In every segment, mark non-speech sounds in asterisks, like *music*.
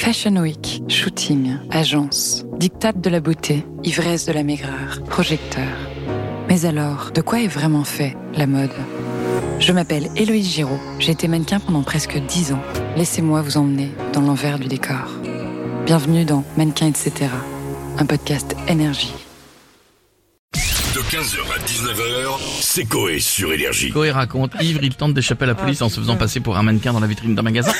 Fashion Week, shooting, agence, dictate de la beauté, ivresse de la maigreur, projecteur. Mais alors, de quoi est vraiment fait la mode? Je m'appelle Héloïse Giraud, j'ai été mannequin pendant presque 10 ans. Laissez-moi vous emmener dans l'envers du décor. Bienvenue dans Mannequin etc., un podcast énergie. De 15h à 19h, c'est Coé sur Énergie. Coé raconte, Ivre, il tente d'échapper à la police en se faisant passer pour un mannequin dans la vitrine d'un magasin.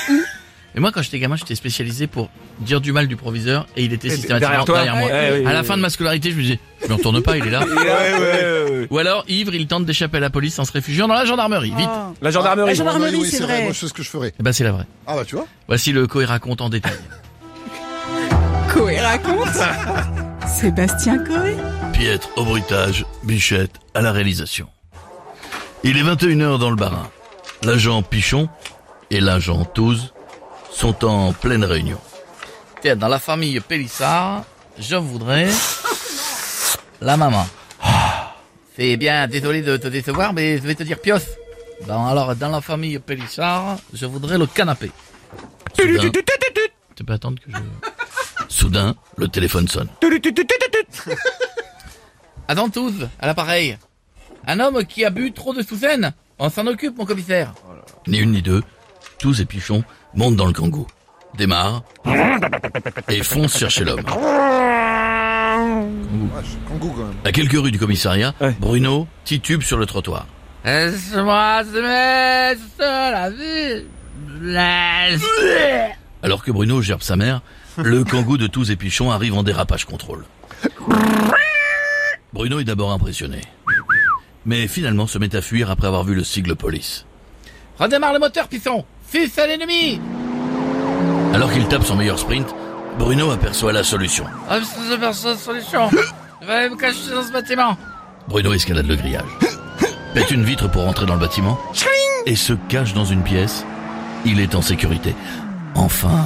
Et moi, quand j'étais gamin, j'étais spécialisé pour dire du mal du proviseur et il était systématiquement derrière, moi. Ouais, à la fin de ma scolarité, je me disais, je me retourne pas, il est là. *laughs* Ouais, ouais, ouais, ouais. Ou alors, Ivre, il tente d'échapper à la police en se réfugiant dans la gendarmerie. Vite. La gendarmerie. La gendarmerie, oui, oui, c'est vrai. Moi, je sais ce que je ferais. Eh ben, c'est la vraie. Ah bah tu vois. Voici le Coé raconte en détail. *laughs* Coé raconte. *laughs* Sébastien Coé. Pietre au bruitage, Bichette à la réalisation. Il est 21h dans le barin. L'agent Pichon et l'agent Touze sont en pleine réunion. Tiens, dans la famille Pélissard, je voudrais la maman. C'est bien, désolé de te décevoir, mais je vais te dire pioche. Bon, alors, dans la famille Pélissard, je voudrais le canapé. Soudain, tu peux attendre que je... Soudain, le téléphone sonne. Attends tous, à l'appareil. Un homme qui a bu trop de sous On s'en occupe, mon commissaire. Ni une ni deux, tous et Pichon montent dans le kangou, démarrent et foncent chercher l'homme. Ouais, je- Kangoo quand même. À quelques rues du commissariat, Ouais. Bruno titube sur le trottoir. Laisse-moi te mettre la vie. Laisse. Alors que Bruno gerbe sa mère, le *laughs* kangou de tous et Pichon arrive en dérapage contrôle. Bruno est d'abord impressionné. Mais finalement se met à fuir après avoir vu le sigle police. Redémarre le moteur, Pisson Fils à l'ennemi Alors qu'il tape son meilleur sprint, Bruno aperçoit la solution. Ah, la solution Je vais me cacher dans ce bâtiment Bruno escalade le grillage, pète une vitre pour rentrer dans le bâtiment et se cache dans une pièce. Il est en sécurité. Enfin...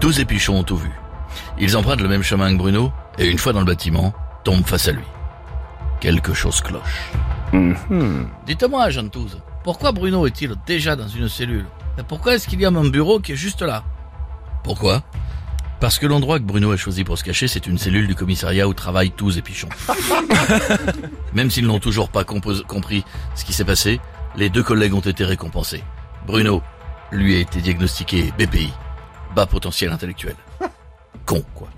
Tous et Pichon ont tout vu. Ils empruntent le même chemin que Bruno et une fois dans le bâtiment, tombent face à lui. Quelque chose cloche. Dites-moi, Jean Touze, pourquoi Bruno est-il déjà dans une cellule Et Pourquoi est-ce qu'il y a mon bureau qui est juste là Pourquoi Parce que l'endroit que Bruno a choisi pour se cacher, c'est une cellule du commissariat où travaillent Touze et Pichon. *laughs* Même s'ils n'ont toujours pas compris ce qui s'est passé, les deux collègues ont été récompensés. Bruno, lui a été diagnostiqué BPI, bas potentiel intellectuel. *laughs* Con, quoi. –